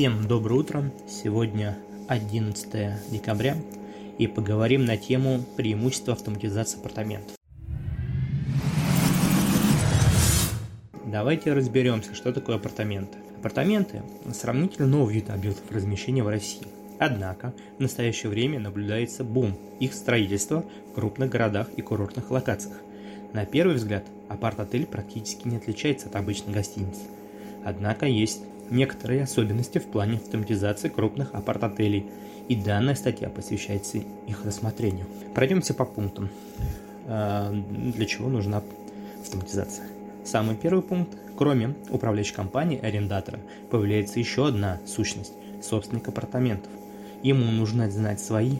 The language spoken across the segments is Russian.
Всем доброе утро. Сегодня 11 декабря и поговорим на тему преимущества автоматизации апартаментов. Давайте разберемся, что такое апартаменты. Апартаменты – сравнительно новый вид объектов размещения в России. Однако в настоящее время наблюдается бум их строительства в крупных городах и курортных локациях. На первый взгляд, апарт-отель практически не отличается от обычной гостиницы. Однако есть некоторые особенности в плане автоматизации крупных апарт-отелей, и данная статья посвящается их рассмотрению. Пройдемся по пунктам. А, для чего нужна автоматизация? Самый первый пункт. Кроме управляющей компании арендатора, появляется еще одна сущность – собственник апартаментов. Ему нужно знать свои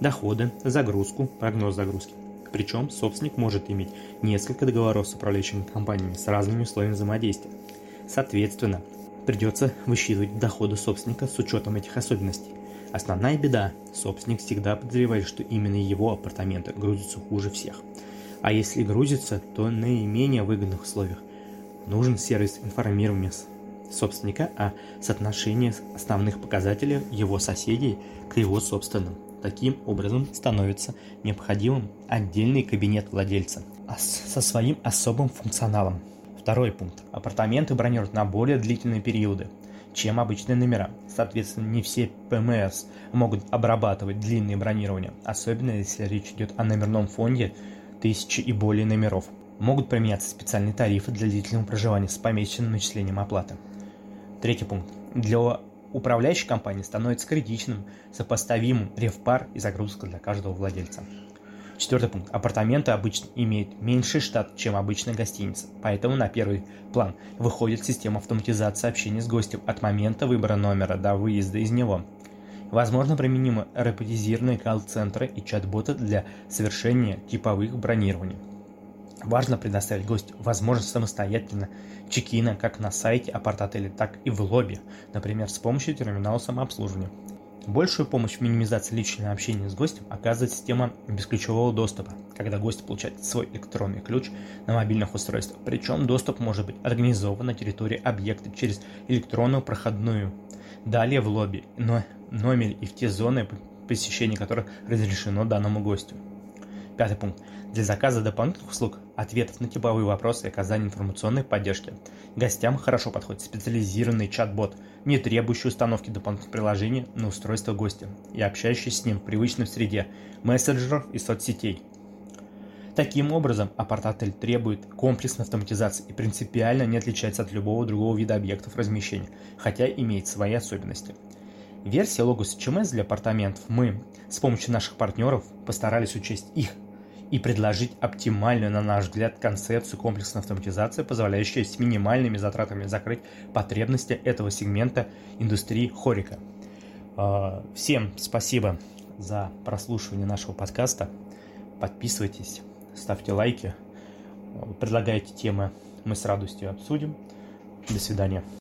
доходы, загрузку, прогноз загрузки. Причем собственник может иметь несколько договоров с управляющими компаниями с разными условиями взаимодействия. Соответственно, придется высчитывать доходы собственника с учетом этих особенностей. Основная беда – собственник всегда подозревает, что именно его апартаменты грузятся хуже всех. А если грузится, то на наименее выгодных условиях. Нужен сервис информирования собственника о соотношении основных показателей его соседей к его собственным. Таким образом становится необходимым отдельный кабинет владельца со своим особым функционалом. Второй пункт. Апартаменты бронируют на более длительные периоды, чем обычные номера. Соответственно, не все ПМС могут обрабатывать длинные бронирования, особенно если речь идет о номерном фонде тысячи и более номеров. Могут применяться специальные тарифы для длительного проживания с помесячным начислением оплаты. Третий пункт. Для управляющей компании становится критичным сопоставимым ревпар и загрузка для каждого владельца. Четвертый пункт. Апартаменты обычно имеют меньший штат, чем обычная гостиница, поэтому на первый план выходит система автоматизации общения с гостем от момента выбора номера до выезда из него. Возможно, применимы роботизированные колл-центры и чат-боты для совершения типовых бронирований. Важно предоставить гостю возможность самостоятельно чекина как на сайте апарт-отеля, так и в лобби, например, с помощью терминала самообслуживания. Большую помощь в минимизации личного общения с гостем оказывает система бесключевого доступа, когда гость получает свой электронный ключ на мобильных устройствах. Причем доступ может быть организован на территории объекта через электронную проходную. Далее в лобби, но номере и в те зоны, посещения которых разрешено данному гостю. Пятый пункт. Для заказа дополнительных услуг, ответов на типовые вопросы и оказания информационной поддержки гостям хорошо подходит специализированный чат-бот, не требующий установки дополнительных приложений на устройство гостя и общающийся с ним в привычной среде мессенджеров и соцсетей. Таким образом, апарт-отель требует комплексной автоматизации и принципиально не отличается от любого другого вида объектов размещения, хотя имеет свои особенности. Версия Logos HMS для апартаментов мы с помощью наших партнеров постарались учесть их и предложить оптимальную, на наш взгляд, концепцию комплексной автоматизации, позволяющую с минимальными затратами закрыть потребности этого сегмента индустрии хорика. А, всем спасибо за прослушивание нашего подкаста. Подписывайтесь, ставьте лайки, предлагайте темы, мы с радостью обсудим. До свидания.